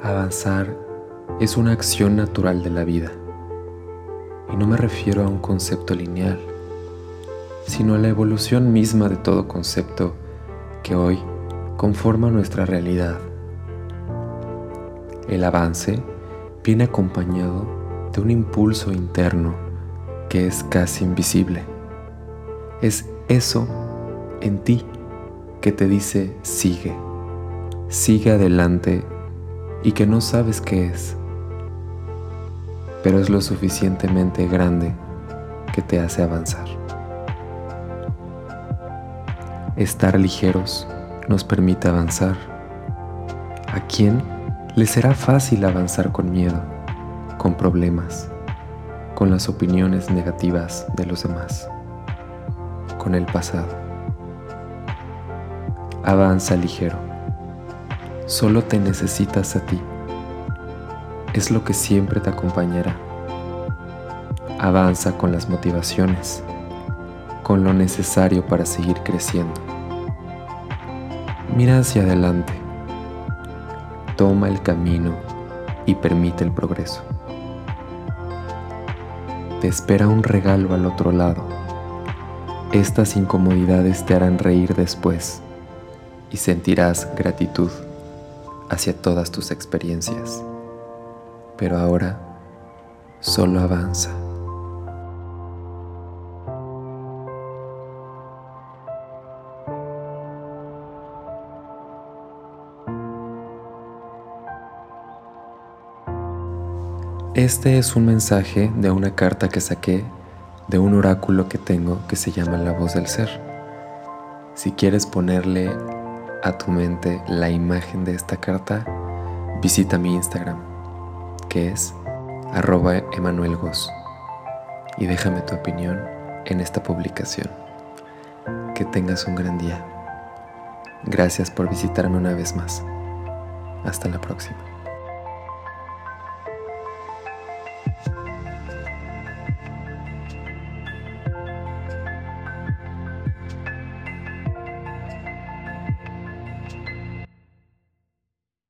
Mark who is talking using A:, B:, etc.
A: Avanzar es una acción natural de la vida. Y no me refiero a un concepto lineal, sino a la evolución misma de todo concepto que hoy conforma nuestra realidad. El avance viene acompañado de un impulso interno que es casi invisible. Es eso en ti que te dice sigue, sigue adelante y que no sabes qué es, pero es lo suficientemente grande que te hace avanzar. Estar ligeros nos permite avanzar. ¿A quién le será fácil avanzar con miedo, con problemas, con las opiniones negativas de los demás, con el pasado? Avanza ligero. Solo te necesitas a ti. Es lo que siempre te acompañará. Avanza con las motivaciones, con lo necesario para seguir creciendo. Mira hacia adelante. Toma el camino y permite el progreso. Te espera un regalo al otro lado. Estas incomodidades te harán reír después y sentirás gratitud hacia todas tus experiencias. Pero ahora solo avanza. Este es un mensaje de una carta que saqué de un oráculo que tengo que se llama La voz del ser. Si quieres ponerle a tu mente la imagen de esta carta, visita mi Instagram, que es arroba emanuelgos, y déjame tu opinión en esta publicación. Que tengas un gran día. Gracias por visitarme una vez más. Hasta la próxima.